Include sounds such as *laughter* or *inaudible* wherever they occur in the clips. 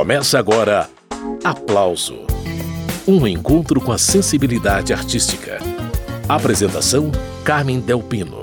Começa agora Aplauso Um encontro com a sensibilidade artística. Apresentação: Carmen Delpino.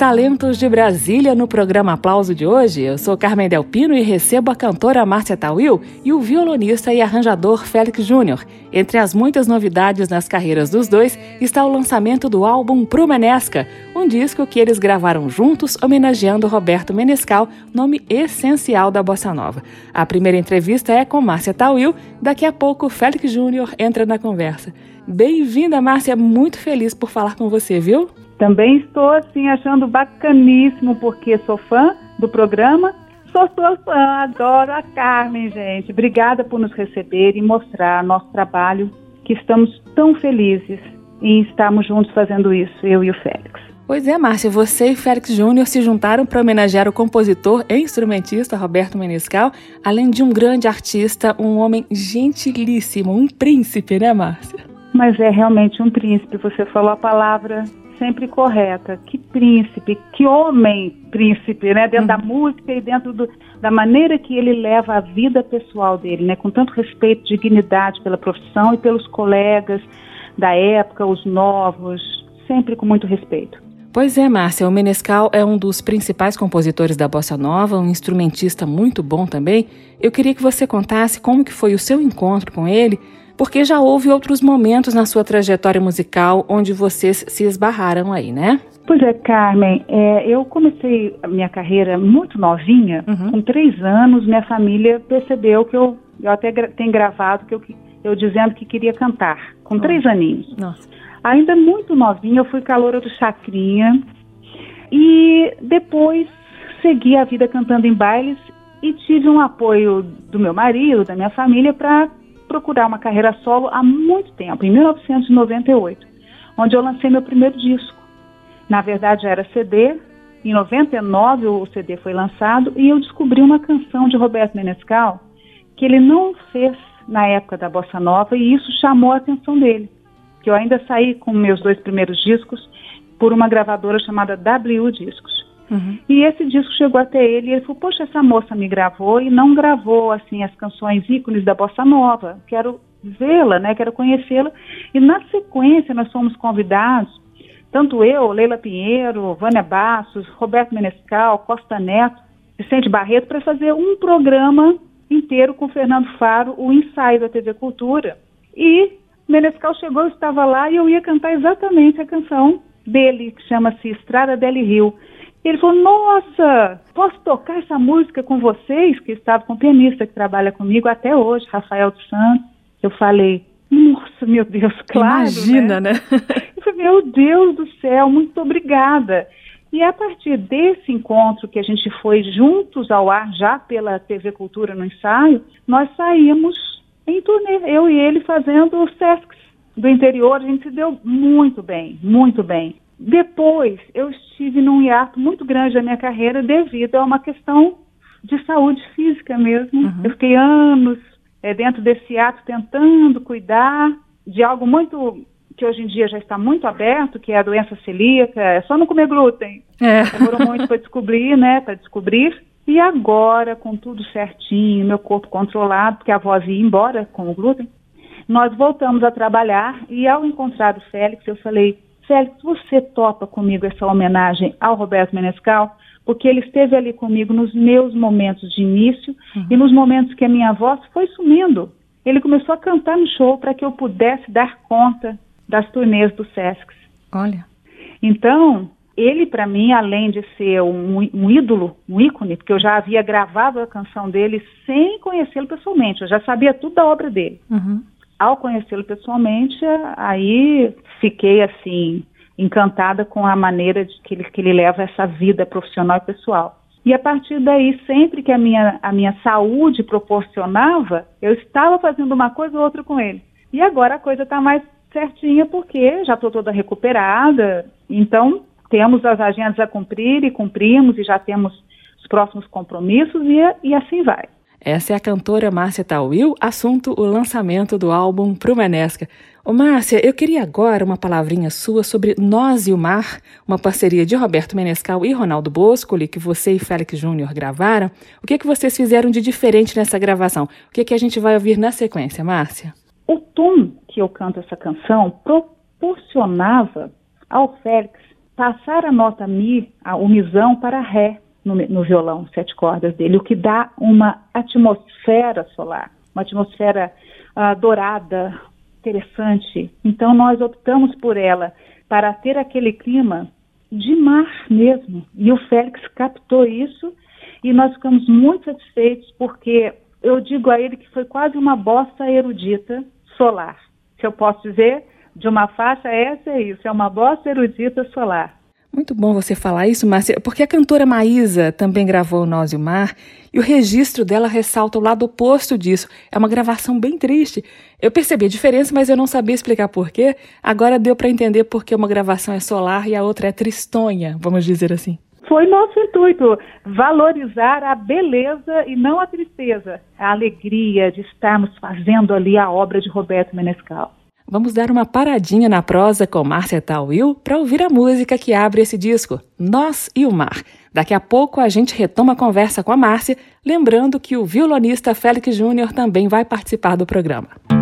Talentos de Brasília no programa Aplauso de hoje. Eu sou Carmen Delpino e recebo a cantora Márcia Tawil e o violonista e arranjador Félix Júnior. Entre as muitas novidades nas carreiras dos dois está o lançamento do álbum Prumenesca, um disco que eles gravaram juntos homenageando Roberto Menescal, nome essencial da bossa nova. A primeira entrevista é com Márcia Tawil, daqui a pouco Félix Júnior entra na conversa. Bem-vinda, Márcia, muito feliz por falar com você, viu? Também estou assim achando bacaníssimo porque sou fã do programa. Sou sua fã, adoro a Carmen, gente. Obrigada por nos receber e mostrar nosso trabalho, que estamos tão felizes em estarmos juntos fazendo isso, eu e o Félix. Pois é, Márcia, você e Félix Júnior se juntaram para homenagear o compositor e instrumentista Roberto Menescal, além de um grande artista, um homem gentilíssimo, um príncipe, né, Márcia? Mas é realmente um príncipe, você falou a palavra sempre correta. Que príncipe, que homem príncipe, né? Dentro uhum. da música e dentro do, da maneira que ele leva a vida pessoal dele, né? Com tanto respeito, dignidade pela profissão e pelos colegas da época, os novos, sempre com muito respeito. Pois é, Márcia, o Menescal é um dos principais compositores da bossa nova, um instrumentista muito bom também. Eu queria que você contasse como que foi o seu encontro com ele, porque já houve outros momentos na sua trajetória musical onde vocês se esbarraram aí, né? Pois é, Carmen, é, eu comecei a minha carreira muito novinha, uhum. com três anos, minha família percebeu que eu, eu até gra tenho gravado que eu, eu dizendo que queria cantar, com três aninhos. Nossa. Ainda muito novinha, eu fui caloura do Chacrinha e depois segui a vida cantando em bailes e tive um apoio do meu marido, da minha família, para procurar uma carreira solo há muito tempo, em 1998, onde eu lancei meu primeiro disco. Na verdade, era CD. Em 99 o CD foi lançado e eu descobri uma canção de Roberto Menescal que ele não fez na época da bossa nova e isso chamou a atenção dele. Que eu ainda saí com meus dois primeiros discos por uma gravadora chamada W Discos. Uhum. E esse disco chegou até ele e ele falou: Poxa, essa moça me gravou e não gravou assim as canções ícones da bossa nova. Quero vê-la, né? Quero conhecê-la. E na sequência nós fomos convidados, tanto eu, Leila Pinheiro, Vânia Bastos, Roberto Menescal, Costa Neto, Vicente Barreto, para fazer um programa inteiro com Fernando Faro, o ensaio da TV Cultura. E Menescal chegou, estava lá e eu ia cantar exatamente a canção dele, que chama-se Estrada del Rio. Ele falou: Nossa, posso tocar essa música com vocês? Que estava com um pianista que trabalha comigo até hoje, Rafael dos Santos. Eu falei: Nossa, meu Deus, *laughs* claro. Imagina, né? né? *laughs* Eu falei: Meu Deus do céu, muito obrigada. E a partir desse encontro que a gente foi juntos ao ar, já pela TV Cultura no ensaio, nós saímos em turnê, eu e ele fazendo os Sescs do interior. A gente se deu muito bem, muito bem. Depois, eu estive num hiato muito grande da minha carreira devido a uma questão de saúde física mesmo. Uhum. Eu fiquei anos é, dentro desse hiato tentando cuidar de algo muito que hoje em dia já está muito aberto, que é a doença celíaca, é só não comer glúten. É. Demorou muito para descobrir, né, para descobrir. E agora, com tudo certinho, meu corpo controlado, porque a voz ia embora com o glúten, nós voltamos a trabalhar e ao encontrar o Félix, eu falei, Félix, você topa comigo essa homenagem ao Roberto Menescal? Porque ele esteve ali comigo nos meus momentos de início uhum. e nos momentos que a minha voz foi sumindo. Ele começou a cantar no show para que eu pudesse dar conta das turnês do Sesc. Olha. Então, ele para mim, além de ser um, um, ídolo, um ícone, porque eu já havia gravado a canção dele sem conhecê-lo pessoalmente, eu já sabia tudo da obra dele. Uhum ao conhecê-lo pessoalmente, aí fiquei assim encantada com a maneira de que ele, que ele leva essa vida profissional e pessoal. E a partir daí, sempre que a minha, a minha saúde proporcionava, eu estava fazendo uma coisa ou outra com ele. E agora a coisa está mais certinha porque já estou toda recuperada. Então, temos as agendas a cumprir e cumprimos e já temos os próximos compromissos e, e assim vai. Essa é a cantora Márcia Tawil, assunto o lançamento do álbum Prumanesca. Ô Márcia, eu queria agora uma palavrinha sua sobre Nós e o Mar, uma parceria de Roberto Menescal e Ronaldo Boscoli, que você e Félix Júnior gravaram. O que, é que vocês fizeram de diferente nessa gravação? O que, é que a gente vai ouvir na sequência, Márcia? O tom que eu canto essa canção proporcionava ao Félix passar a nota Mi, a, o misão para Ré no, no violão, sete cordas dele, o que dá uma atmosfera solar, uma atmosfera uh, dourada, interessante. Então nós optamos por ela para ter aquele clima de mar mesmo. E o Félix captou isso e nós ficamos muito satisfeitos porque eu digo a ele que foi quase uma bossa erudita solar. Se eu posso dizer, de uma faixa, essa é isso, é uma bossa erudita solar. Muito bom você falar isso, Márcia, porque a cantora Maísa também gravou Nós e o Mar, e o registro dela ressalta o lado oposto disso. É uma gravação bem triste. Eu percebi a diferença, mas eu não sabia explicar por quê. Agora deu para entender por que uma gravação é solar e a outra é tristonha, vamos dizer assim. Foi nosso intuito, valorizar a beleza e não a tristeza, a alegria de estarmos fazendo ali a obra de Roberto Menescal. Vamos dar uma paradinha na prosa com Márcia Tawil para ouvir a música que abre esse disco, Nós e o Mar. Daqui a pouco a gente retoma a conversa com a Márcia, lembrando que o violonista Félix Júnior também vai participar do programa.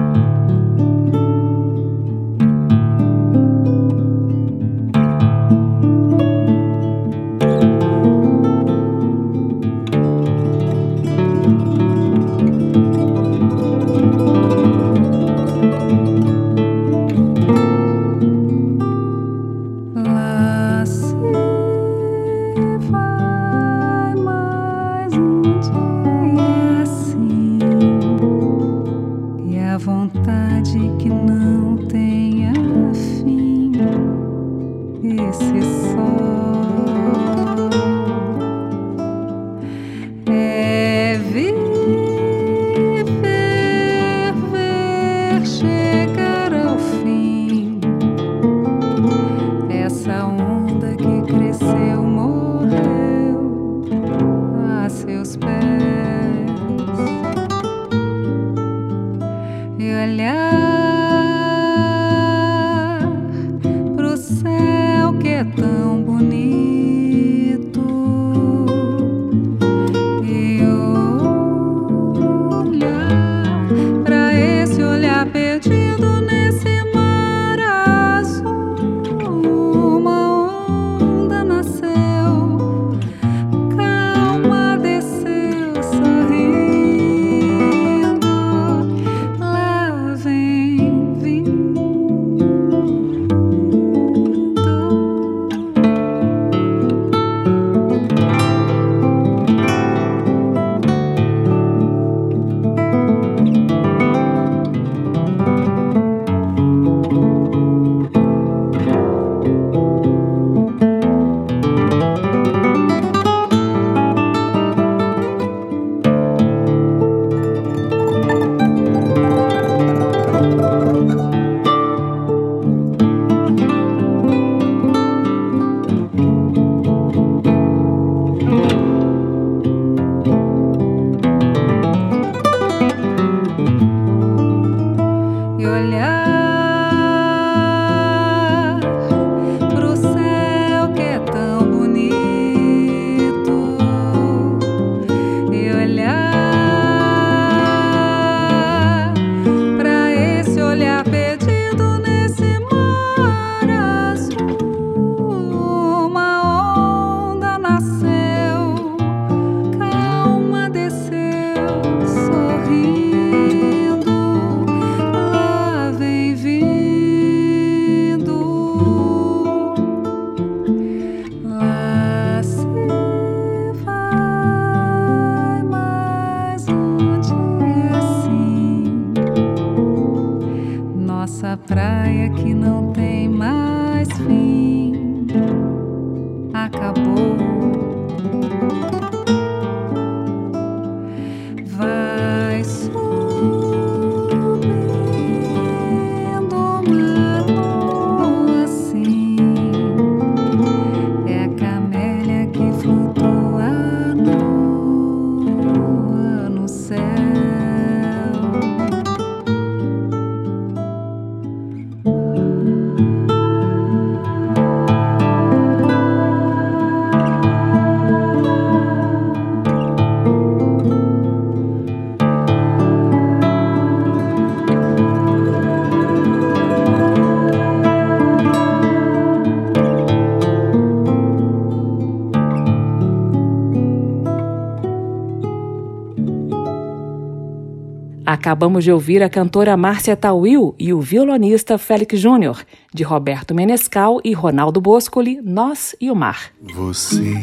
Acabamos de ouvir a cantora Márcia Tawil e o violonista Félix Júnior, de Roberto Menescal e Ronaldo Boscoli, Nós e o Mar. Você,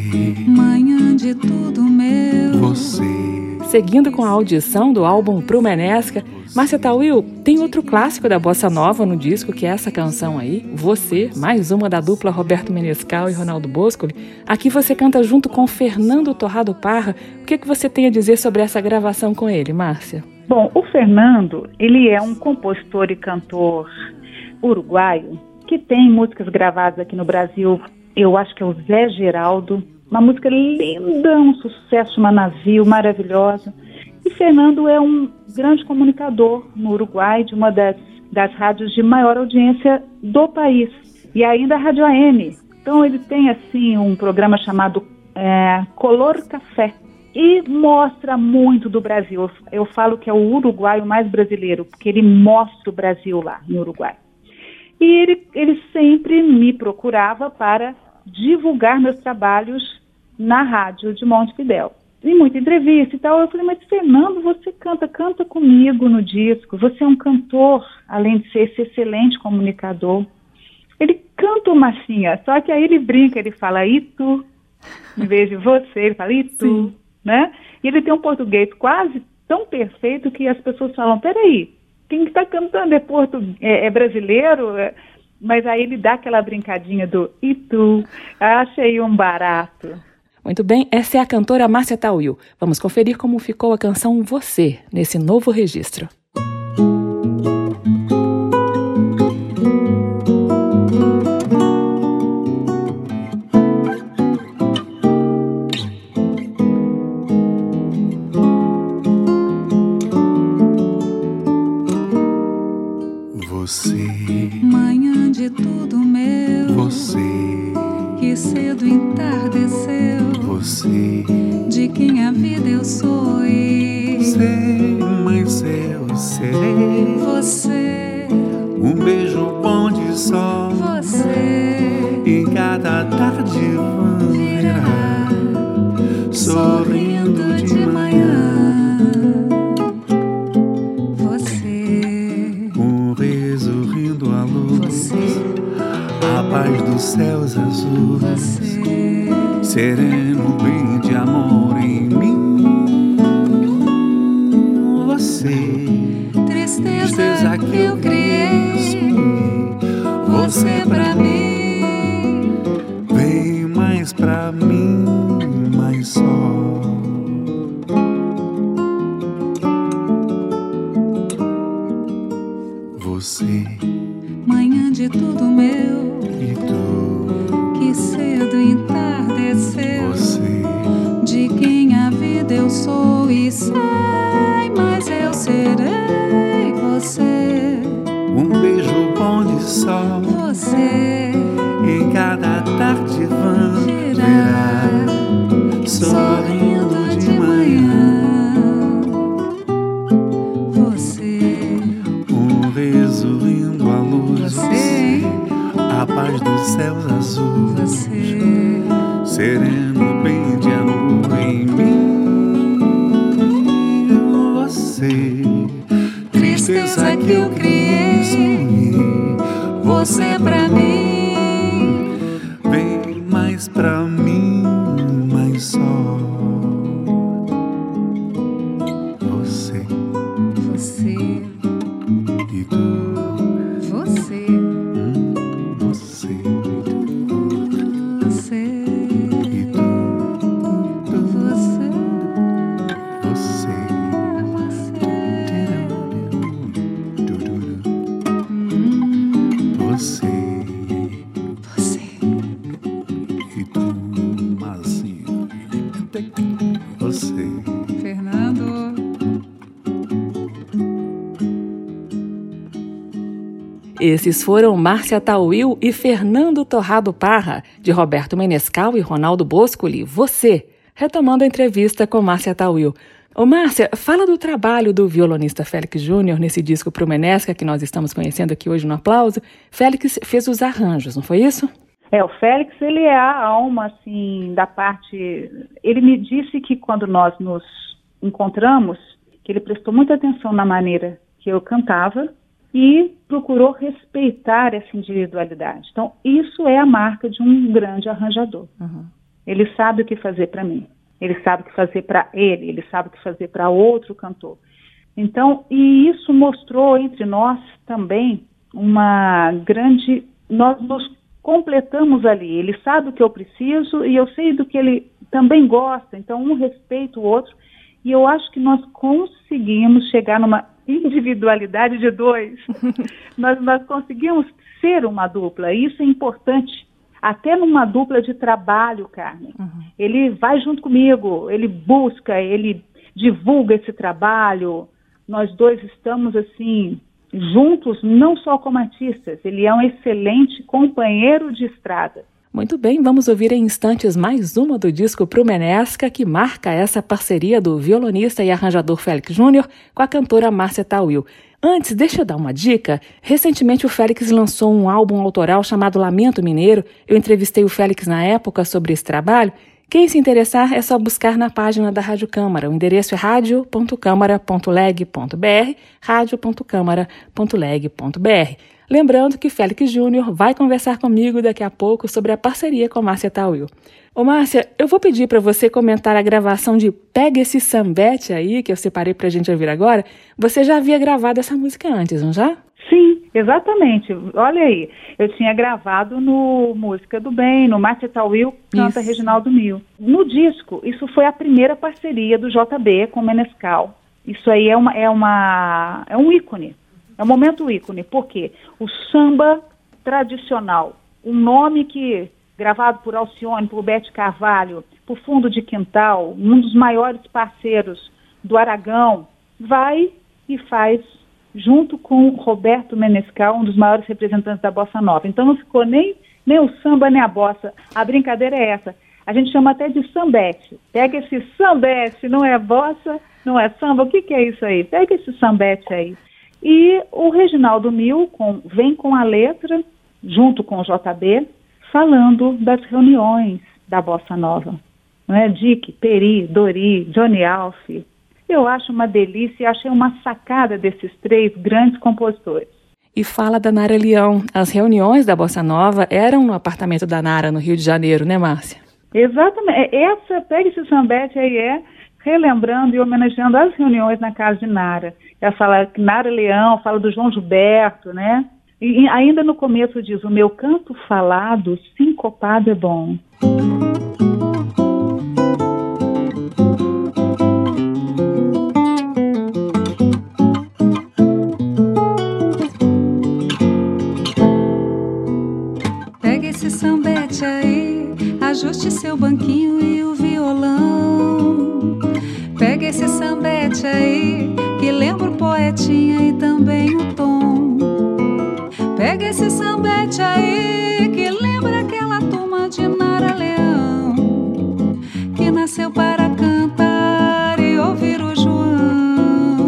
manhã de tudo meu. Você. Seguindo com a audição do álbum Pro Menesca, Márcia Tawil tem outro clássico da bossa nova no disco, que é essa canção aí, Você, mais uma da dupla Roberto Menescal e Ronaldo Boscoli. Aqui você canta junto com Fernando Torrado Parra. O que, é que você tem a dizer sobre essa gravação com ele, Márcia? Bom, o Fernando, ele é um compositor e cantor uruguaio que tem músicas gravadas aqui no Brasil. Eu acho que é o Zé Geraldo, uma música linda, um sucesso, uma navio maravilhosa. E Fernando é um grande comunicador no Uruguai, de uma das, das rádios de maior audiência do país, e ainda a Rádio AM. Então ele tem assim um programa chamado é, Color Café, e mostra muito do Brasil. Eu falo que é o uruguaio mais brasileiro, porque ele mostra o Brasil lá no Uruguai. E ele, ele sempre me procurava para divulgar meus trabalhos na rádio de Montevidéu. E muita entrevista e tal. Eu falei, mas Fernando, você canta, canta comigo no disco. Você é um cantor, além de ser esse excelente comunicador. Ele canta uma marchinha, só que aí ele brinca, ele fala, e tu? Em vez de você, ele fala, e tu? Sim né? E ele tem um português quase tão perfeito que as pessoas falam, peraí, quem está cantando é, portu... é, é brasileiro? É... Mas aí ele dá aquela brincadinha do e tu? Achei um barato. Muito bem, essa é a cantora Márcia Tauil. Vamos conferir como ficou a canção Você nesse novo registro. sereno bem de amor em mim. Você, tristeza que eu criei, você pra mim. Esses foram Márcia Tauil e Fernando Torrado Parra, de Roberto Menescal e Ronaldo Boscoli, Você, retomando a entrevista com Márcia Tauil. Ô Márcia, fala do trabalho do violonista Félix Júnior nesse disco Pro Menesca que nós estamos conhecendo aqui hoje no Aplauso. Félix fez os arranjos, não foi isso? É, o Félix, ele é a alma, assim, da parte... Ele me disse que quando nós nos encontramos, que ele prestou muita atenção na maneira que eu cantava e procurou respeitar essa individualidade. Então, isso é a marca de um grande arranjador. Uhum. Ele sabe o que fazer para mim, ele sabe o que fazer para ele, ele sabe o que fazer para outro cantor. Então, e isso mostrou entre nós também uma grande. Nós nos completamos ali. Ele sabe o que eu preciso e eu sei do que ele também gosta. Então, um respeita o outro. E eu acho que nós conseguimos chegar numa individualidade de dois. *laughs* nós, nós conseguimos ser uma dupla. E isso é importante. Até numa dupla de trabalho, Carmen. Uhum. Ele vai junto comigo, ele busca, ele divulga esse trabalho. Nós dois estamos assim juntos, não só como artistas, ele é um excelente companheiro de estrada. Muito bem, vamos ouvir em instantes mais uma do disco Prumenesca, que marca essa parceria do violonista e arranjador Félix Júnior com a cantora Márcia Tawil. Antes, deixa eu dar uma dica. Recentemente o Félix lançou um álbum autoral chamado Lamento Mineiro. Eu entrevistei o Félix na época sobre esse trabalho quem se interessar é só buscar na página da Rádio Câmara. O endereço é radio.câmara.leg.br, radio.câmara.leg.br. Lembrando que Félix Júnior vai conversar comigo daqui a pouco sobre a parceria com a Márcia Tauil. Ô Márcia, eu vou pedir para você comentar a gravação de Pega esse Sambete aí, que eu separei para a gente ouvir agora. Você já havia gravado essa música antes, não já? Sim, exatamente. Olha aí, eu tinha gravado no Música do Bem, no Márcia Tauil, canta isso. Reginaldo Mil. No disco, isso foi a primeira parceria do JB com o Menescal. Isso aí é, uma, é, uma, é um ícone, é um momento ícone, porque o samba tradicional, um nome que, gravado por Alcione, por Bete Carvalho, por Fundo de Quintal, um dos maiores parceiros do Aragão, vai e faz junto com Roberto Menescal, um dos maiores representantes da bossa nova. Então não ficou nem, nem o samba nem a bossa. A brincadeira é essa. A gente chama até de sambete. Pega esse sambete, não é bossa, não é samba. O que, que é isso aí? Pega esse sambete aí. E o Reginaldo Mil com, vem com a letra, junto com o JB, falando das reuniões da Bossa Nova. Não é? Dick, Peri, Dori, Johnny Alf, eu acho uma delícia e achei uma sacada desses três grandes compositores. E fala da Nara Leão. As reuniões da Bossa Nova eram no apartamento da Nara, no Rio de Janeiro, né, Márcia? Exatamente. É, essa, pega esse sambete aí, é relembrando e homenageando as reuniões na casa de Nara. Ela fala Nara Leão, fala do João Gilberto, né? E ainda no começo diz: o meu canto falado, sincopado é bom. ajuste seu banquinho sambete aí, que lembra o poetinha e também o tom. Pega esse sambete aí, que lembra aquela turma de Nara Leão, que nasceu para cantar e ouvir o João.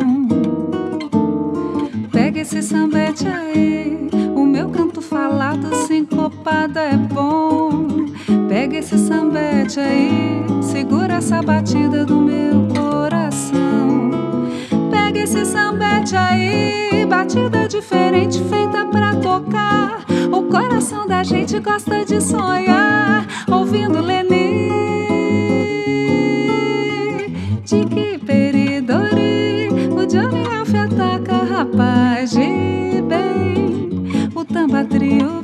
Pega esse sambete aí, o meu canto falado sincopado é bom. Pega esse sambete aí, segura essa batida do meu coração. Pega esse sambete aí, batida diferente feita pra tocar. O coração da gente gosta de sonhar, ouvindo Leni. De que peridori, o Johnny Alf ataca, rapaz de bem. O tamba trio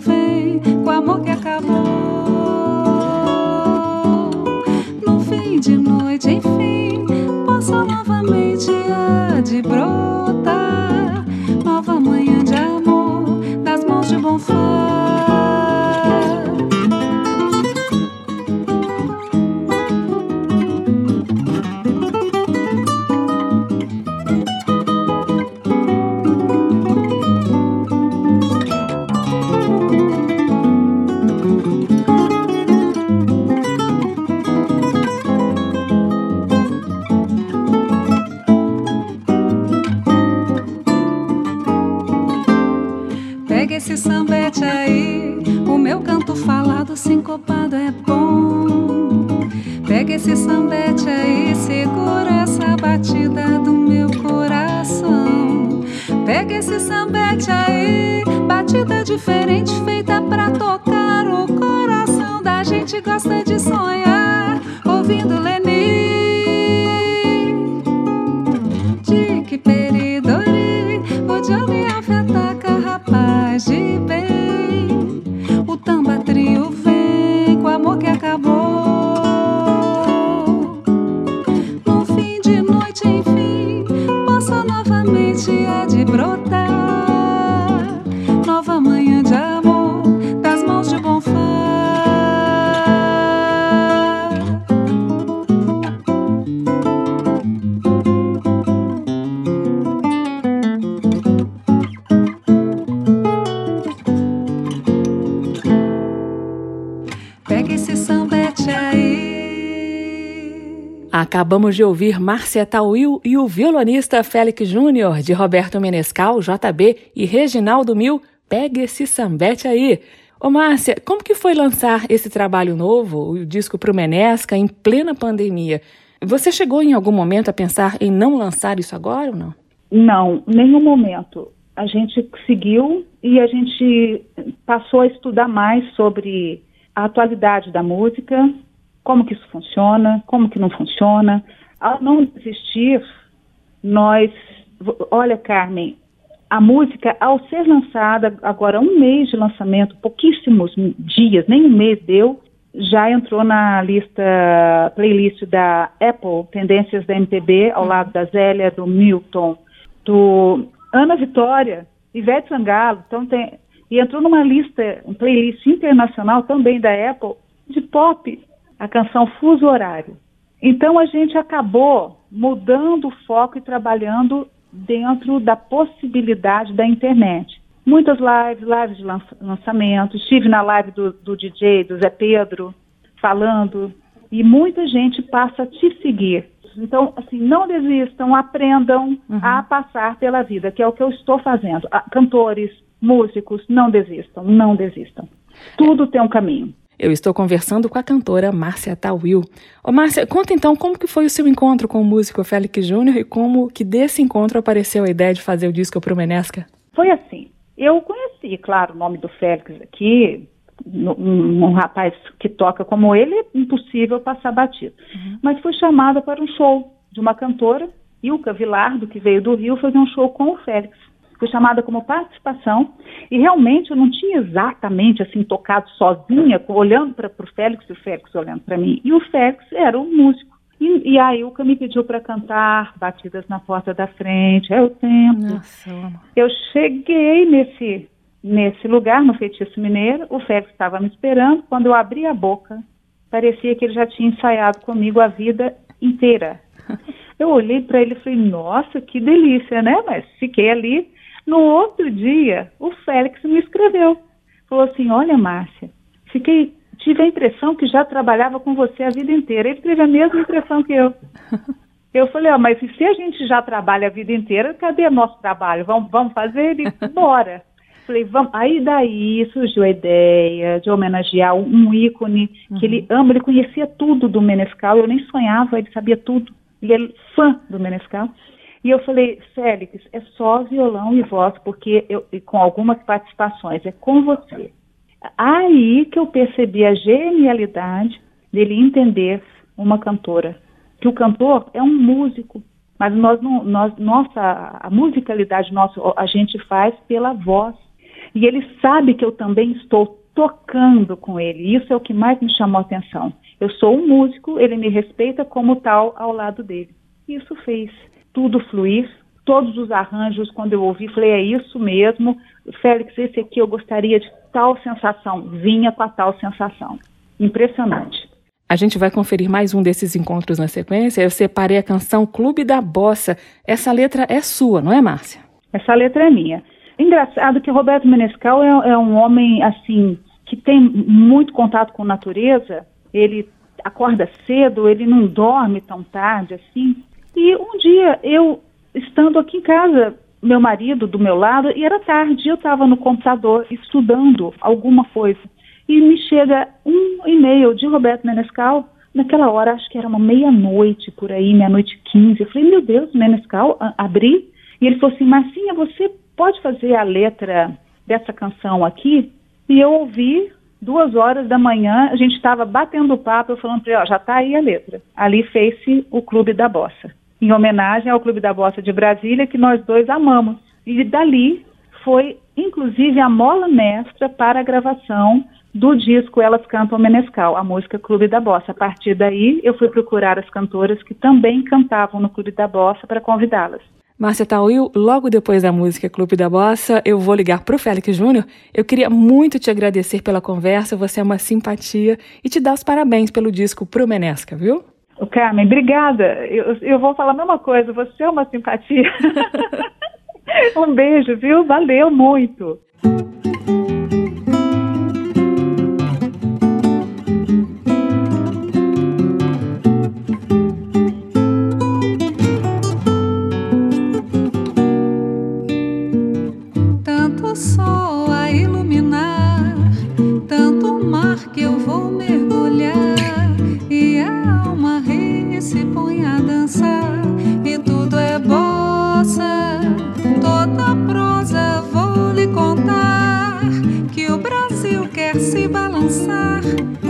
Pega esse sambete aí. Acabamos de ouvir Márcia Tauil e o violonista Félix Júnior, de Roberto Menescal, JB e Reginaldo Mil. Pega esse sambete aí. Ô Márcia, como que foi lançar esse trabalho novo, o disco pro Menesca, em plena pandemia? Você chegou em algum momento a pensar em não lançar isso agora ou não? Não, nenhum momento. A gente seguiu e a gente passou a estudar mais sobre a atualidade da música, como que isso funciona, como que não funciona. Ao não desistir, nós, olha Carmen, a música ao ser lançada agora um mês de lançamento, pouquíssimos dias, nem um mês deu, já entrou na lista playlist da Apple, Tendências da MPB, ao lado da Zélia, do Milton, do Ana Vitória, Ivete Sangalo, então tem, e entrou numa lista, um playlist internacional também da Apple, de pop, a canção Fuso Horário. Então a gente acabou mudando o foco e trabalhando dentro da possibilidade da internet. Muitas lives, lives de lançamento, estive na live do, do DJ, do Zé Pedro, falando, e muita gente passa a te seguir. Então, assim, não desistam, aprendam uhum. a passar pela vida, que é o que eu estou fazendo. Cantores, músicos, não desistam, não desistam. Tudo tem um caminho. Eu estou conversando com a cantora Márcia Tawil. Ô Márcia, conta então como que foi o seu encontro com o músico Félix Júnior e como que desse encontro apareceu a ideia de fazer o disco pro Menesca? Foi assim, eu conheci, claro, o nome do Félix aqui, um, um, rapaz que toca como ele, é impossível passar batido. Uhum. Mas fui chamada para um show de uma cantora, Ilka Vilardo, que veio do Rio fazer um show com o Félix. Fui chamada como participação e realmente eu não tinha exatamente assim tocado sozinha, olhando para o Félix e o Félix olhando para mim. E o Félix era um músico. E, e a Ilka me pediu para cantar Batidas na Porta da Frente, é o tempo. Nossa, eu cheguei nesse, nesse lugar, no Feitiço Mineiro, o Félix estava me esperando. Quando eu abri a boca, parecia que ele já tinha ensaiado comigo a vida inteira. *laughs* Eu olhei para ele e falei, nossa, que delícia, né? Mas fiquei ali. No outro dia, o Félix me escreveu. Falou assim, olha, Márcia, fiquei tive a impressão que já trabalhava com você a vida inteira. Ele teve a mesma impressão que eu. *laughs* Eu falei, ó, mas se a gente já trabalha a vida inteira, cadê nosso trabalho? Vamos, vamos fazer? Ele, bora. Falei, vamos. Aí daí surgiu a ideia de homenagear um, ícone uhum. que ele ama, ele conhecia tudo do Menescal, eu nem sonhava, ele sabia tudo. Ele é fã do Menescal. E eu falei, Félix, é só violão e voz, porque eu, com algumas participações, é com você. Aí que eu percebi a genialidade dele entender uma cantora. Que o cantor é um músico, mas nós, nós, nossa, a musicalidade nossa a gente faz pela voz. E ele sabe que eu também estou tocando com ele. Isso é o que mais me chamou a atenção. Eu sou um músico, ele me respeita como tal ao lado dele. Isso fez tudo fluir, todos os arranjos, quando eu ouvi, falei, é isso mesmo, Félix, esse aqui eu gostaria de tal sensação, vinha com a tal sensação. Impressionante. A gente vai conferir mais um desses encontros na sequência. Eu separei a canção Clube da Bossa. Essa letra é sua, não é, Márcia? Essa letra é minha. Engraçado que Roberto Menescal é, é um homem, assim, que tem muito contato com a natureza. Ele acorda cedo, ele não dorme tão tarde, assim. E um dia eu estando aqui em casa, meu marido do meu lado, e era tarde, eu estava no computador estudando alguma coisa. E me chega um e-mail de Roberto Menescal, naquela hora, acho que era uma meia-noite por aí, meia-noite quinze. Eu falei, meu Deus, Menescal, abri. E ele falou assim, Marcinha, você pode fazer a letra dessa canção aqui, e eu ouvi duas horas da manhã, a gente estava batendo papo, eu falando para ele, ó, já está aí a letra. Ali fez-se o Clube da Bossa, em homenagem ao Clube da Bossa de Brasília, que nós dois amamos. E dali foi, inclusive, a mola mestra para a gravação do disco Elas Cantam Menescal, a música Clube da Bossa. A partir daí, eu fui procurar as cantoras que também cantavam no Clube da Bossa para convidá-las. Márcia Tauil, logo depois da música Clube da Bossa, eu vou ligar para o Félix Júnior. Eu queria muito te agradecer pela conversa, você é uma simpatia e te dar os parabéns pelo disco Pro Menesca, viu? O Carmen, obrigada. Eu, eu vou falar a mesma coisa, você é uma simpatia. *laughs* um beijo, viu? Valeu muito. Tanto sol. pensar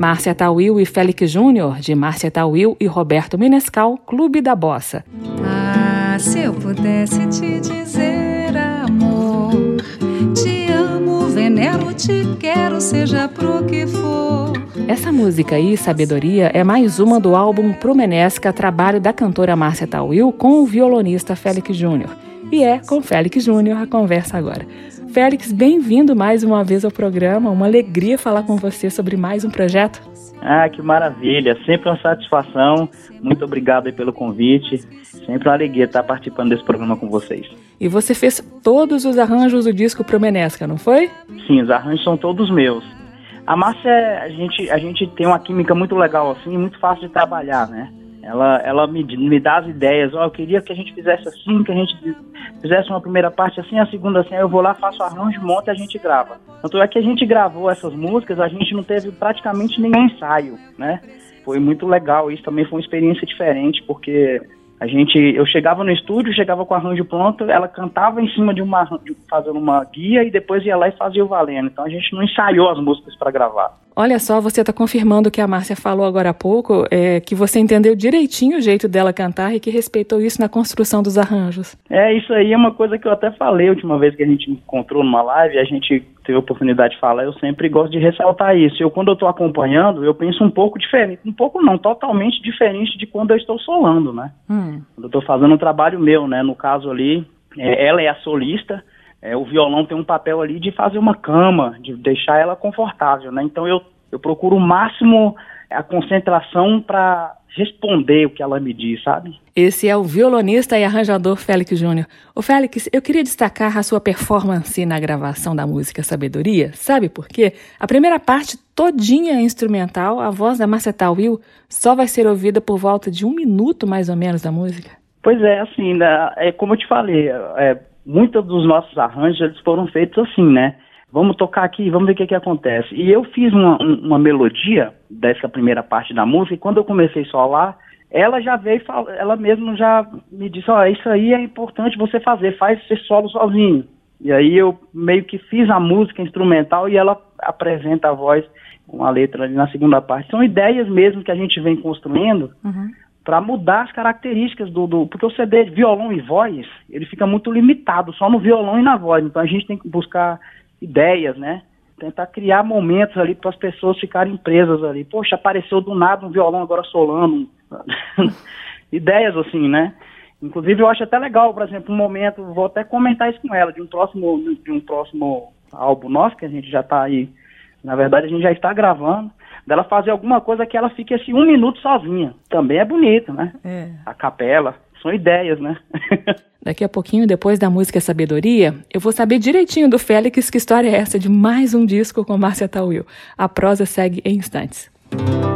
Márcia Tawil e Félix Júnior, de Márcia Tawil e Roberto Menescal, Clube da Bossa. Ah, se eu pudesse te dizer te quero, seja pro que for. Essa música aí, Sabedoria, é mais uma do álbum Promenesca, trabalho da cantora Márcia Tawil com o violonista Félix Júnior. E é com Félix Júnior a conversa agora. Félix, bem-vindo mais uma vez ao programa. Uma alegria falar com você sobre mais um projeto. Ah, que maravilha! Sempre uma satisfação. Muito obrigado pelo convite. Sempre uma alegria estar participando desse programa com vocês. E você fez todos os arranjos do disco Promenesca, não foi? Sim, os arranjos são todos meus. A Márcia, a gente, a gente tem uma química muito legal assim, muito fácil de trabalhar, né? Ela, ela me, me dá as ideias. Ó, oh, eu queria que a gente fizesse assim, que a gente fizesse uma primeira parte assim, a segunda assim. Aí eu vou lá, faço arranjo, monto e a gente grava. Tanto é que a gente gravou essas músicas, a gente não teve praticamente nenhum ensaio, né? Foi muito legal. Isso também foi uma experiência diferente, porque a gente, eu chegava no estúdio, chegava com o arranjo pronto, ela cantava em cima de uma, fazendo uma guia e depois ia lá e fazia o valendo. Então a gente não ensaiou as músicas para gravar. Olha só, você está confirmando o que a Márcia falou agora há pouco, é, que você entendeu direitinho o jeito dela cantar e que respeitou isso na construção dos arranjos. É, isso aí é uma coisa que eu até falei a última vez que a gente encontrou numa live, a gente teve a oportunidade de falar, eu sempre gosto de ressaltar isso. Eu, quando eu estou acompanhando, eu penso um pouco diferente, um pouco não, totalmente diferente de quando eu estou solando, né? Hum. Quando eu estou fazendo um trabalho meu, né? No caso ali, é, ela é a solista, é, o violão tem um papel ali de fazer uma cama, de deixar ela confortável, né? Então eu, eu procuro o máximo a concentração para responder o que ela me diz, sabe? Esse é o violonista e arranjador Félix Júnior. O Félix, eu queria destacar a sua performance na gravação da música Sabedoria. Sabe por quê? A primeira parte todinha é instrumental, a voz da Marcia Will só vai ser ouvida por volta de um minuto mais ou menos da música. Pois é, assim, né, é como eu te falei, é, muitos dos nossos arranjos eles foram feitos assim, né? Vamos tocar aqui, vamos ver o que, que acontece. E eu fiz uma, uma melodia dessa primeira parte da música, e quando eu comecei a solar, ela já veio, ela mesma já me disse, ó, oh, isso aí é importante você fazer, faz esse solo sozinho. E aí eu meio que fiz a música instrumental e ela apresenta a voz com a letra ali na segunda parte. São ideias mesmo que a gente vem construindo uhum para mudar as características do, do, Porque o CD de violão e voz, ele fica muito limitado só no violão e na voz. Então a gente tem que buscar ideias, né? Tentar criar momentos ali para as pessoas ficarem presas ali. Poxa, apareceu do nada um violão agora solando. *laughs* ideias assim, né? Inclusive eu acho até legal, por exemplo, um momento, vou até comentar isso com ela, de um próximo, de um próximo álbum nosso, que a gente já está aí, na verdade a gente já está gravando dela fazer alguma coisa que ela fique assim um minuto sozinha. Também é bonito, né? É. A capela. São ideias, né? *laughs* Daqui a pouquinho, depois da música Sabedoria, eu vou saber direitinho do Félix que história é essa de mais um disco com Márcia Tawil. A prosa segue em instantes. pode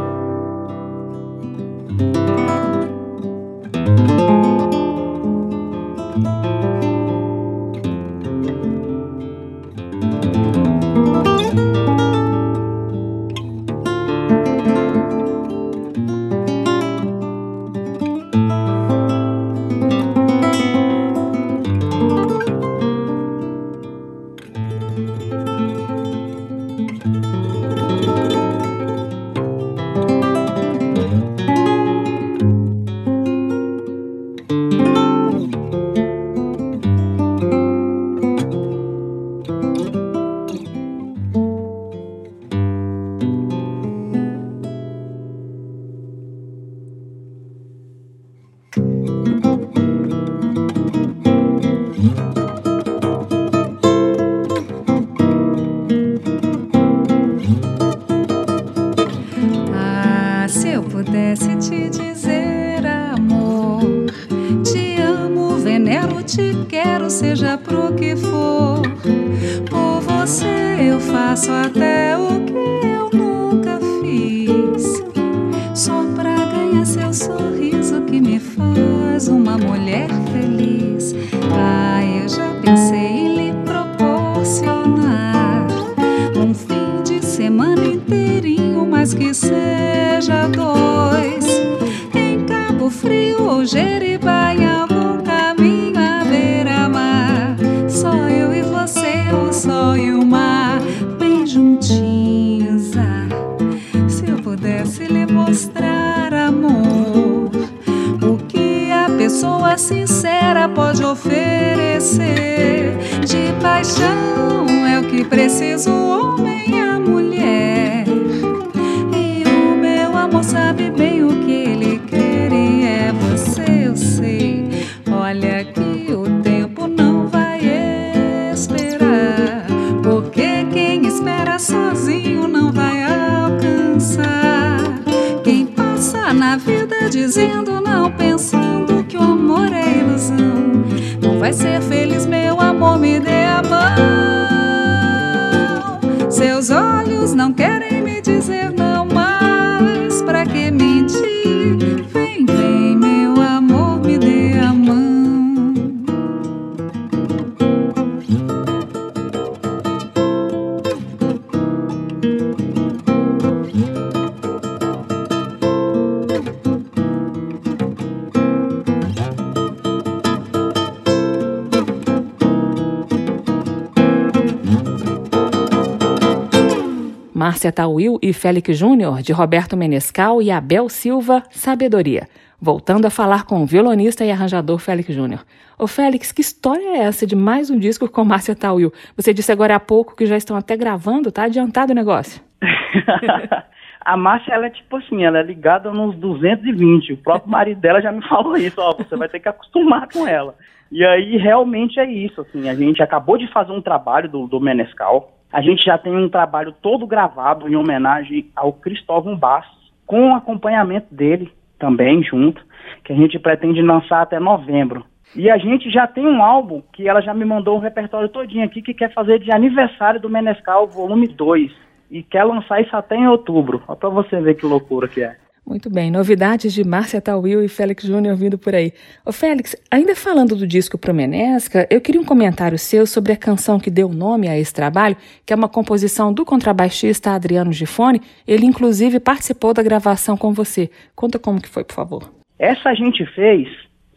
Márcia Tauil e Félix Júnior, de Roberto Menescal e Abel Silva, Sabedoria. Voltando a falar com o violonista e arranjador Félix Júnior. Ô Félix, que história é essa de mais um disco com Márcia Tauil? Você disse agora há pouco que já estão até gravando, tá adiantado o negócio. *laughs* a Márcia, ela é tipo assim, ela é ligada nos 220. O próprio marido dela já me falou isso, ó, você vai ter que acostumar com ela. E aí, realmente é isso, assim, a gente acabou de fazer um trabalho do, do Menescal, a gente já tem um trabalho todo gravado em homenagem ao Cristóvão Bastos, com acompanhamento dele também junto, que a gente pretende lançar até novembro. E a gente já tem um álbum que ela já me mandou um repertório todinho aqui que quer fazer de aniversário do Menescal, volume 2. E quer lançar isso até em outubro. Só pra você ver que loucura que é. Muito bem, novidades de Márcia Tawil e Félix Júnior vindo por aí. Ô Félix, ainda falando do disco Promenesca, eu queria um comentário seu sobre a canção que deu nome a esse trabalho, que é uma composição do contrabaixista Adriano Gifone. Ele, inclusive, participou da gravação com você. Conta como que foi, por favor. Essa a gente fez,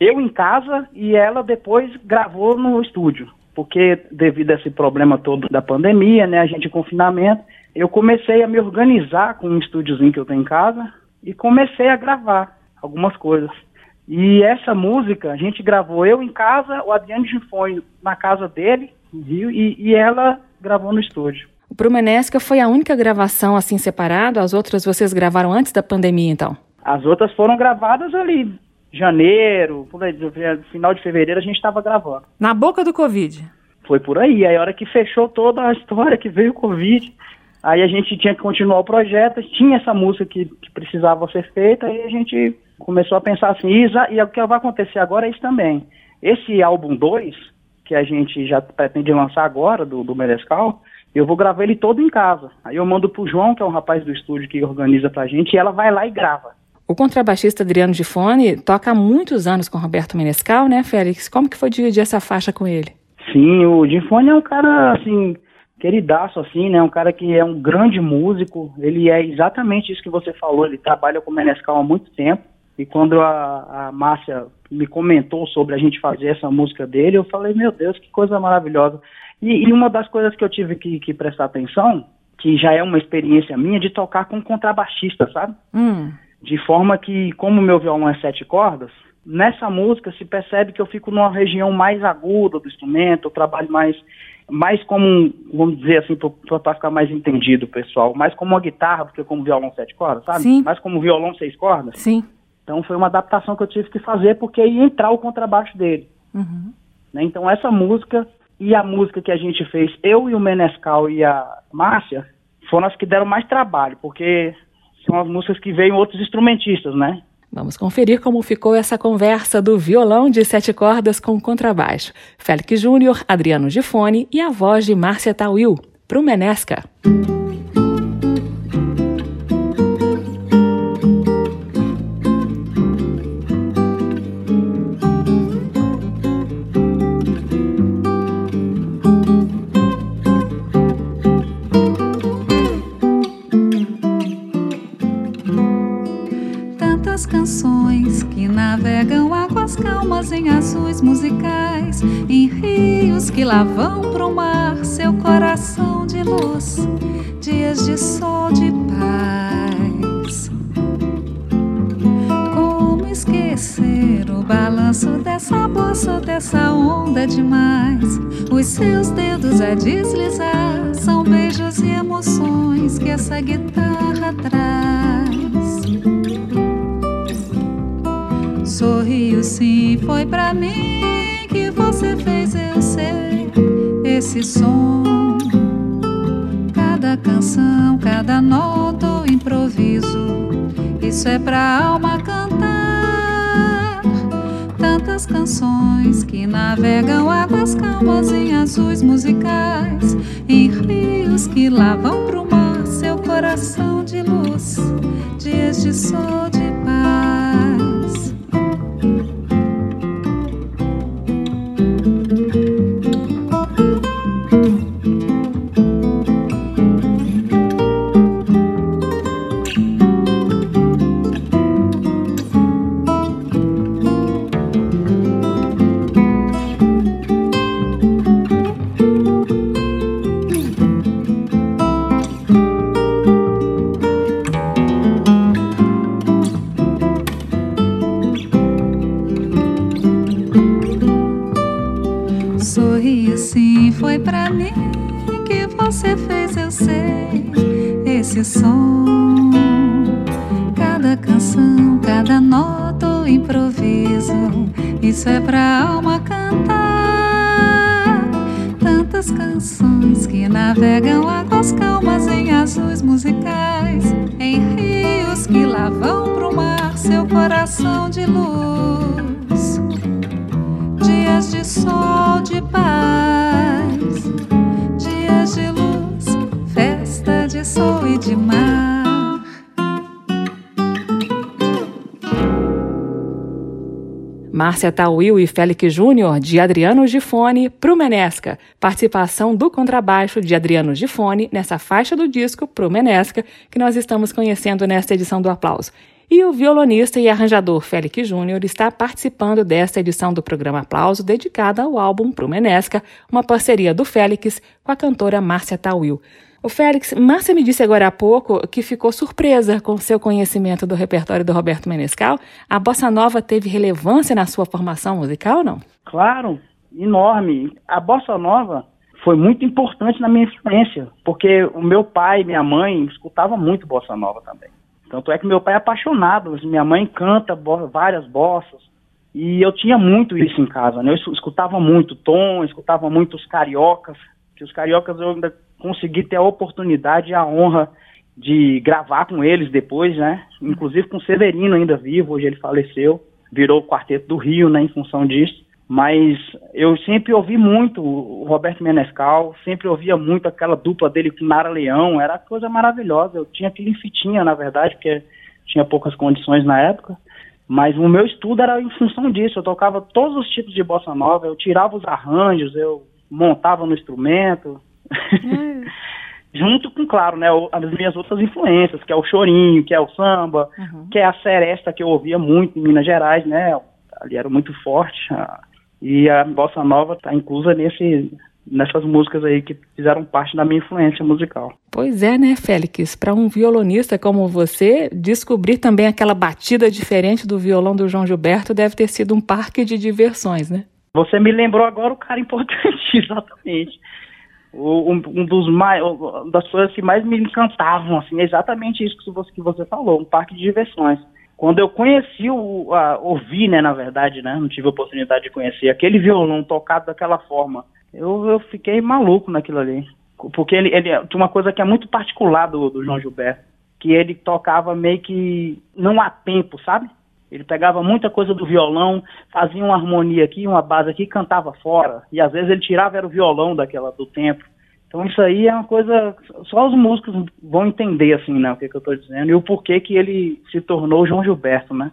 eu em casa e ela depois gravou no estúdio. Porque devido a esse problema todo da pandemia, né, a gente em confinamento, eu comecei a me organizar com um estúdiozinho que eu tenho em casa, e comecei a gravar algumas coisas. E essa música a gente gravou eu em casa, o Adriano Gifone na casa dele, viu? E, e ela gravou no estúdio. O Prumenesca foi a única gravação assim separada? As outras vocês gravaram antes da pandemia, então? As outras foram gravadas ali, janeiro, final de fevereiro a gente estava gravando. Na boca do Covid? Foi por aí. Aí a hora que fechou toda a história, que veio o Covid, Aí a gente tinha que continuar o projeto, tinha essa música que, que precisava ser feita, e a gente começou a pensar assim, e, e o que vai acontecer agora é isso também. Esse álbum 2, que a gente já pretende lançar agora, do, do Merescal, eu vou gravar ele todo em casa. Aí eu mando pro João, que é um rapaz do estúdio que organiza pra gente, e ela vai lá e grava. O contrabaixista Adriano Gifone toca há muitos anos com Roberto Menescal, né, Félix? Como que foi dividir essa faixa com ele? Sim, o Gifone é um cara, assim, queridaço, assim, né? Um cara que é um grande músico. Ele é exatamente isso que você falou. Ele trabalha com o Menescal há muito tempo. E quando a, a Márcia me comentou sobre a gente fazer essa música dele, eu falei, meu Deus, que coisa maravilhosa. E, e uma das coisas que eu tive que, que, prestar atenção, que já é uma experiência minha, de tocar com contrabaixista, sabe? Hum. De forma que, como o meu violão é sete cordas, nessa música se percebe que eu fico numa região mais aguda do instrumento, eu trabalho mais mais como, vamos dizer assim, para ficar mais entendido, pessoal, mais como uma guitarra do que como violão sete cordas, sabe? Sim. Mais como violão seis cordas. Sim. Então foi uma adaptação que eu tive que fazer porque ia entrar o contrabaixo dele. Uhum. Né? Então essa música e a música que a gente fez, eu e o Menescal e a Márcia, foram as que deram mais trabalho, porque são as músicas que veio outros instrumentistas, né? Vamos conferir como ficou essa conversa do violão de sete cordas com contrabaixo. Félix Júnior, Adriano Gifone e a voz de Márcia Tawil, pro Menesca. Calmas em azuis musicais, em rios que lavam pro mar seu coração de luz, dias de sol de paz. Como esquecer o balanço dessa bossa, dessa onda demais. Os seus dedos a deslizar são beijos e emoções que essa guitarra traz. Sorriu sim, foi pra mim que você fez eu ser esse som. Cada canção, cada nota ou improviso, isso é pra alma cantar. Tantas canções que navegam águas calmas em azuis musicais, em rios que lavam pro mar seu coração de luz, dias de sol Márcia Tauil e Félix Júnior, de Adriano Gifone, Pro Menesca. Participação do contrabaixo de Adriano Gifone nessa faixa do disco Pro Menesca, que nós estamos conhecendo nesta edição do Aplauso. E o violonista e arranjador Félix Júnior está participando desta edição do programa Aplauso, dedicada ao álbum Pro Menesca, uma parceria do Félix com a cantora Márcia Tauil. O Félix, Márcia me disse agora há pouco que ficou surpresa com seu conhecimento do repertório do Roberto Menescal. A bossa nova teve relevância na sua formação musical, não? Claro, enorme. A bossa nova foi muito importante na minha influência, porque o meu pai e minha mãe escutavam muito bossa nova também. Tanto é que meu pai é apaixonado, minha mãe canta bo várias bossas, e eu tinha muito isso em casa, né? Eu escutava muito Tom, escutava muito os cariocas, que os cariocas eu ainda consegui ter a oportunidade e a honra de gravar com eles depois, né? Inclusive com Severino ainda vivo, hoje ele faleceu, virou o Quarteto do Rio, né, em função disso. Mas eu sempre ouvi muito o Roberto Menescal, sempre ouvia muito aquela dupla dele com Nara Leão, era coisa maravilhosa. Eu tinha aquilo em fitinha, na verdade, porque tinha poucas condições na época. Mas o meu estudo era em função disso. Eu tocava todos os tipos de bossa nova, eu tirava os arranjos, eu montava no instrumento, Hum. *laughs* Junto com, claro, né, as minhas outras influências, que é o chorinho, que é o samba, uhum. que é a seresta que eu ouvia muito em Minas Gerais, né? Ali era muito forte. e a bossa nova está inclusa nesse, nessas músicas aí que fizeram parte da minha influência musical. Pois é, né, Félix? Para um violonista como você, descobrir também aquela batida diferente do violão do João Gilberto deve ter sido um parque de diversões, né? Você me lembrou agora o cara importante, *laughs* exatamente um, um dos mais das coisas que mais me encantavam assim é exatamente isso que você, que você falou um parque de diversões. Quando eu conheci o a, ouvi né na verdade né não tive a oportunidade de conhecer aquele violão tocado daquela forma eu, eu fiquei maluco naquilo ali. Porque ele, ele tinha uma coisa que é muito particular do, do João Gilberto que ele tocava meio que não há tempo sabe ele pegava muita coisa do violão, fazia uma harmonia aqui, uma base aqui, cantava fora. E às vezes ele tirava era o violão daquela do tempo. Então isso aí é uma coisa só os músicos vão entender assim, né, o que, que eu estou dizendo e o porquê que ele se tornou João Gilberto, né?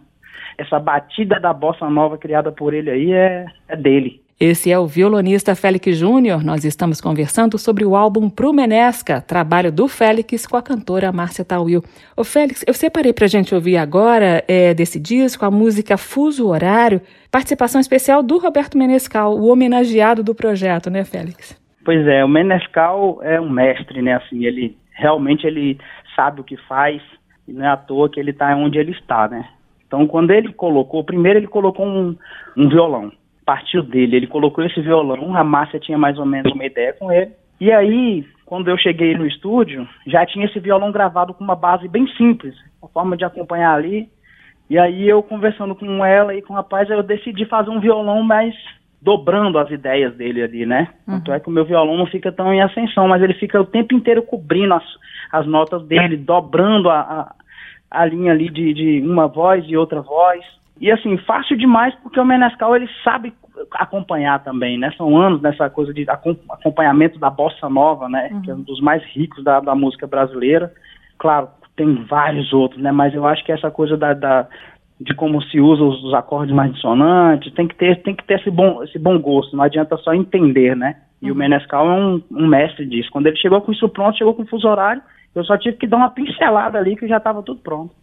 Essa batida da bossa nova criada por ele aí é, é dele. Esse é o violonista Félix Júnior. Nós estamos conversando sobre o álbum Prumenesca, trabalho do Félix com a cantora Márcia Tawil. Ô Félix, eu separei para a gente ouvir agora é, desse disco a música Fuso Horário, participação especial do Roberto Menescal, o homenageado do projeto, né, Félix? Pois é, o Menescal é um mestre, né? Assim, ele realmente ele sabe o que faz e não é à toa que ele está onde ele está, né? Então, quando ele colocou, primeiro ele colocou um, um violão, partiu dele, ele colocou esse violão, a Márcia tinha mais ou menos uma ideia com ele, e aí, quando eu cheguei no estúdio, já tinha esse violão gravado com uma base bem simples, uma forma de acompanhar ali, e aí eu conversando com ela e com o rapaz, eu decidi fazer um violão mais dobrando as ideias dele ali, né? Uhum. Tanto é que o meu violão não fica tão em ascensão, mas ele fica o tempo inteiro cobrindo as, as notas dele, dobrando a, a, a linha ali de, de uma voz e outra voz. E assim, fácil demais porque o Menescal ele sabe acompanhar também, né? São anos nessa coisa de acompanhamento da bossa nova, né? Uhum. Que é um dos mais ricos da, da música brasileira. Claro, tem vários outros, né? Mas eu acho que essa coisa da, da de como se usa os, os, acordes mais dissonantes, tem que ter, tem que ter esse bom, esse bom gosto, não adianta só entender, né? E uhum. o Menescal é um, um, mestre disso. Quando ele chegou com isso pronto, chegou com o fuso horário, eu só tive que dar uma pincelada ali que já estava tudo pronto.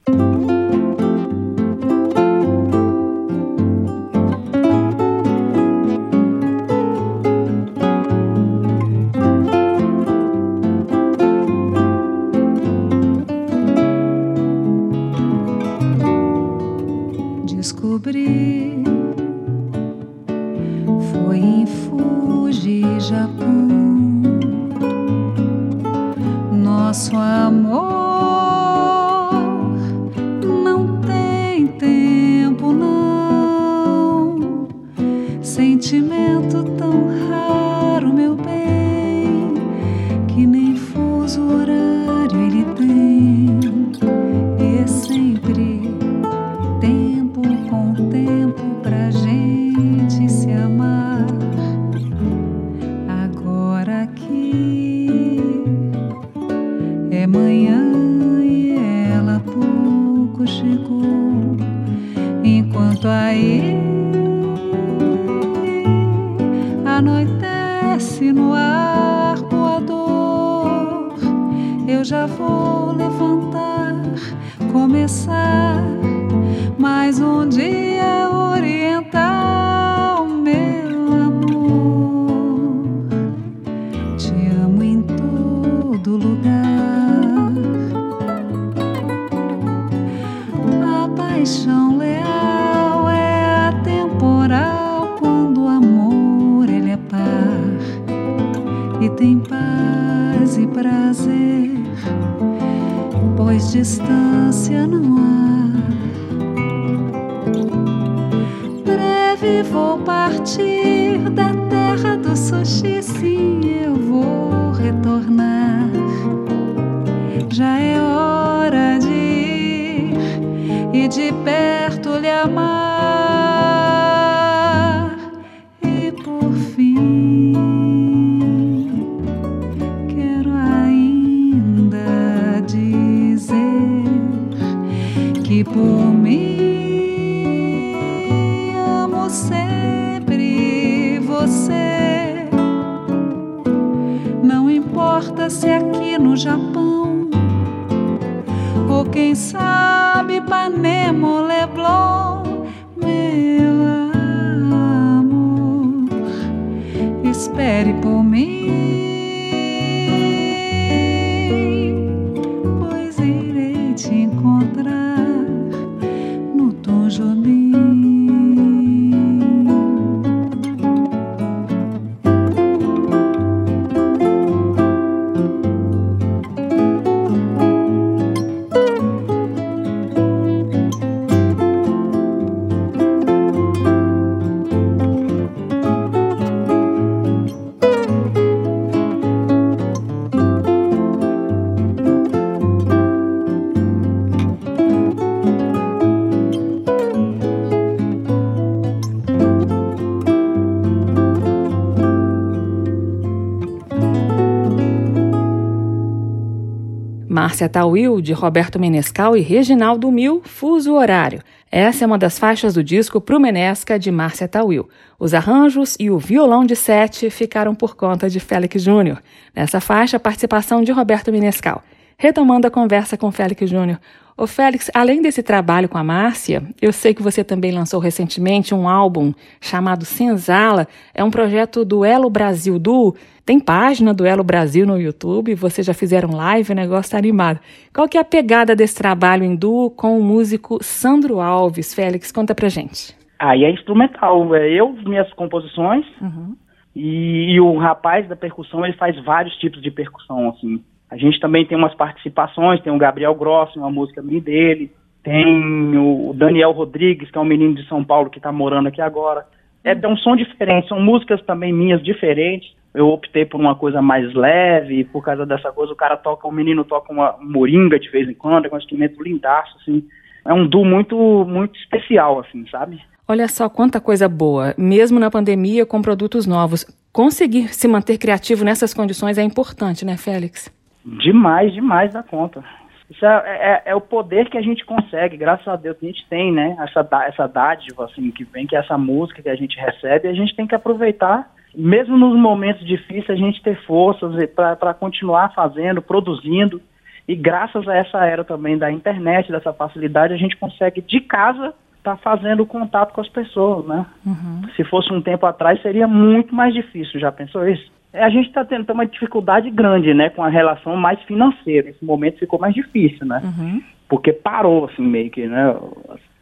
Márcia Tawil, de Roberto Menescal e Reginaldo Mil, Fuso Horário. Essa é uma das faixas do disco Pro Menesca, de Márcia Tawil. Os arranjos e o violão de sete ficaram por conta de Félix Júnior. Nessa faixa, participação de Roberto Menescal. Retomando a conversa com Félix Júnior. Ô Félix, além desse trabalho com a Márcia, eu sei que você também lançou recentemente um álbum chamado Senzala. É um projeto do Elo Brasil Duo. Tem página do Elo Brasil no YouTube, vocês já fizeram live, o negócio tá animado. Qual que é a pegada desse trabalho em duo com o músico Sandro Alves? Félix, conta pra gente. Aí é instrumental, é eu, minhas composições, uhum. e, e o rapaz da percussão, ele faz vários tipos de percussão, assim. A gente também tem umas participações, tem o Gabriel Grossi, uma música minha dele, tem o Daniel Rodrigues, que é um menino de São Paulo que está morando aqui agora. É, é um som diferente, são músicas também minhas diferentes. Eu optei por uma coisa mais leve, por causa dessa coisa, o cara toca, o menino toca uma moringa de vez em quando, é um instrumento lindaço, assim. É um duo muito, muito especial, assim, sabe? Olha só quanta coisa boa, mesmo na pandemia, com produtos novos. Conseguir se manter criativo nessas condições é importante, né, Félix? Demais, demais da conta. Isso é, é, é, o poder que a gente consegue, graças a Deus a gente tem, né? Essa, essa dádiva, assim, que vem, que é essa música que a gente recebe, a gente tem que aproveitar, mesmo nos momentos difíceis, a gente ter forças para continuar fazendo, produzindo. E graças a essa era também da internet, dessa facilidade, a gente consegue de casa estar tá fazendo contato com as pessoas, né? Uhum. Se fosse um tempo atrás, seria muito mais difícil. Já pensou isso? A gente está tendo uma dificuldade grande, né, com a relação mais financeira. Esse momento ficou mais difícil, né? Uhum. Porque parou, assim, meio que, né?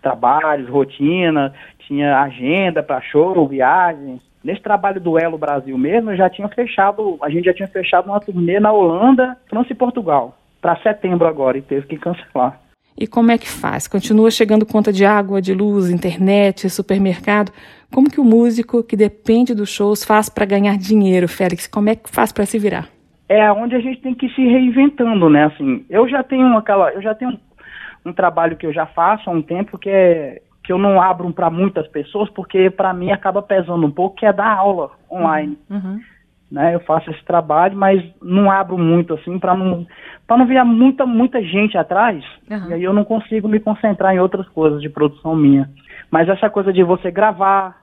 Trabalhos, rotina, tinha agenda para show, viagens. Nesse trabalho do Elo Brasil mesmo, eu já tinha fechado, a gente já tinha fechado uma turnê na Holanda, França e Portugal, para setembro agora, e teve que cancelar. E como é que faz? Continua chegando conta de água, de luz, internet, supermercado? Como que o músico que depende dos shows faz para ganhar dinheiro, Félix? Como é que faz para se virar? É onde a gente tem que ir se reinventando, né? Assim, eu já tenho aquela, eu já tenho um, um trabalho que eu já faço há um tempo que é que eu não abro para muitas pessoas porque para mim acaba pesando um pouco que é dar aula online. Uhum né? Eu faço esse trabalho, mas não abro muito assim para não para não vir muita muita gente atrás. Uhum. E aí eu não consigo me concentrar em outras coisas de produção minha. Mas essa coisa de você gravar,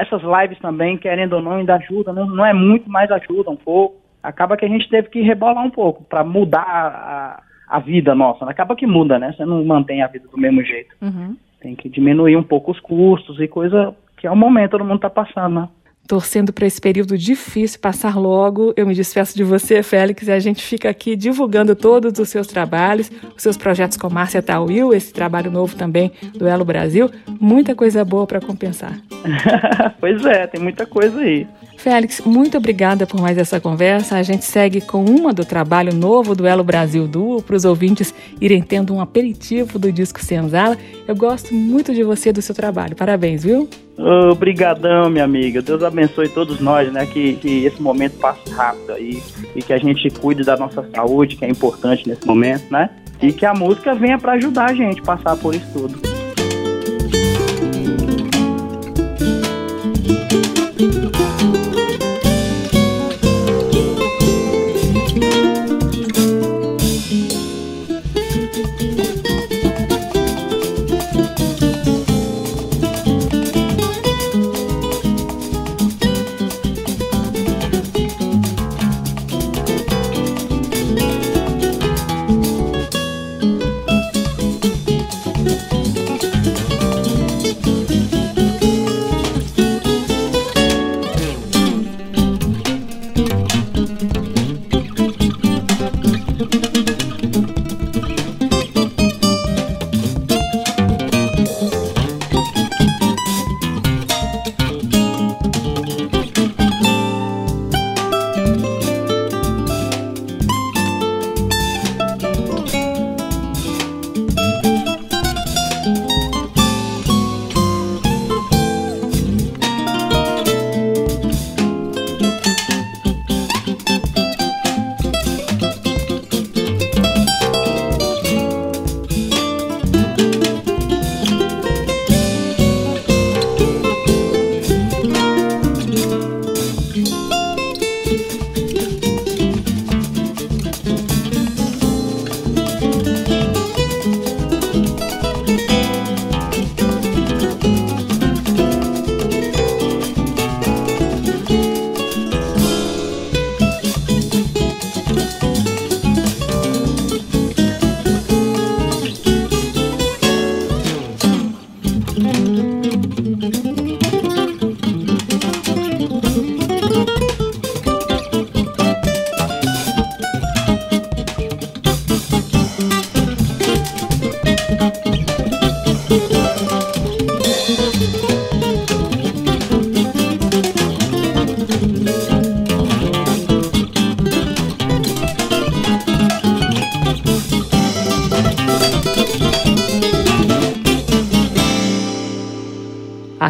essas lives também, querendo ou não, ainda ajuda, não, não é muito, mas ajuda um pouco. Acaba que a gente teve que rebolar um pouco para mudar a, a vida nossa. Acaba que muda, né? Você não mantém a vida do mesmo jeito. Uhum. Tem que diminuir um pouco os custos e coisa que é o momento todo mundo está passando, né? Torcendo para esse período difícil passar logo. Eu me despeço de você, Félix, e a gente fica aqui divulgando todos os seus trabalhos, os seus projetos com Márcia Tawil, esse trabalho novo também do Elo Brasil. Muita coisa boa para compensar. *laughs* pois é, tem muita coisa aí. Félix, muito obrigada por mais essa conversa. A gente segue com uma do trabalho novo do Elo Brasil Duo, para os ouvintes irem tendo um aperitivo do disco Senzala. Eu gosto muito de você e do seu trabalho. Parabéns, viu? Obrigadão, minha amiga. Deus abençoe todos nós, né? Que, que esse momento passe rápido aí e que a gente cuide da nossa saúde, que é importante nesse momento, né? E que a música venha para ajudar a gente a passar por isso tudo.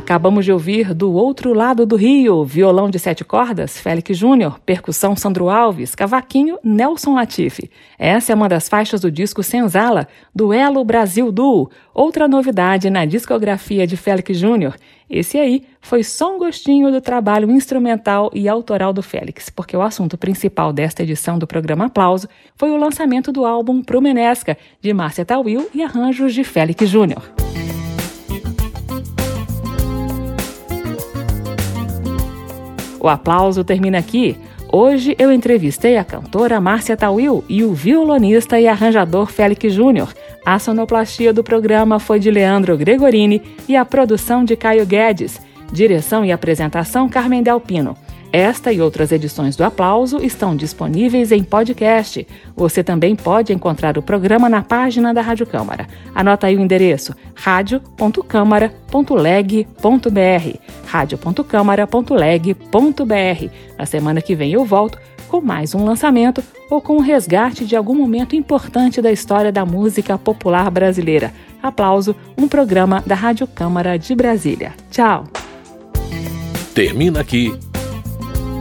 Acabamos de ouvir Do Outro Lado do Rio, violão de sete cordas, Félix Júnior, percussão Sandro Alves, cavaquinho Nelson Latifi. Essa é uma das faixas do disco Senzala, Duelo Brasil Duo, outra novidade na discografia de Félix Júnior. Esse aí foi só um gostinho do trabalho instrumental e autoral do Félix, porque o assunto principal desta edição do programa Aplauso foi o lançamento do álbum Promenesca, de Márcia Tawil e arranjos de Félix Júnior. O aplauso termina aqui. Hoje eu entrevistei a cantora Márcia Tawil e o violonista e arranjador Félix Júnior. A sonoplastia do programa foi de Leandro Gregorini e a produção de Caio Guedes. Direção e apresentação Carmen Delpino. Esta e outras edições do Aplauso estão disponíveis em podcast. Você também pode encontrar o programa na página da Rádio Câmara. Anota aí o endereço: radio.câmara.leg.br. radio.câmara.leg.br. Na semana que vem eu volto com mais um lançamento ou com um resgate de algum momento importante da história da música popular brasileira. Aplauso, um programa da Rádio Câmara de Brasília. Tchau. Termina aqui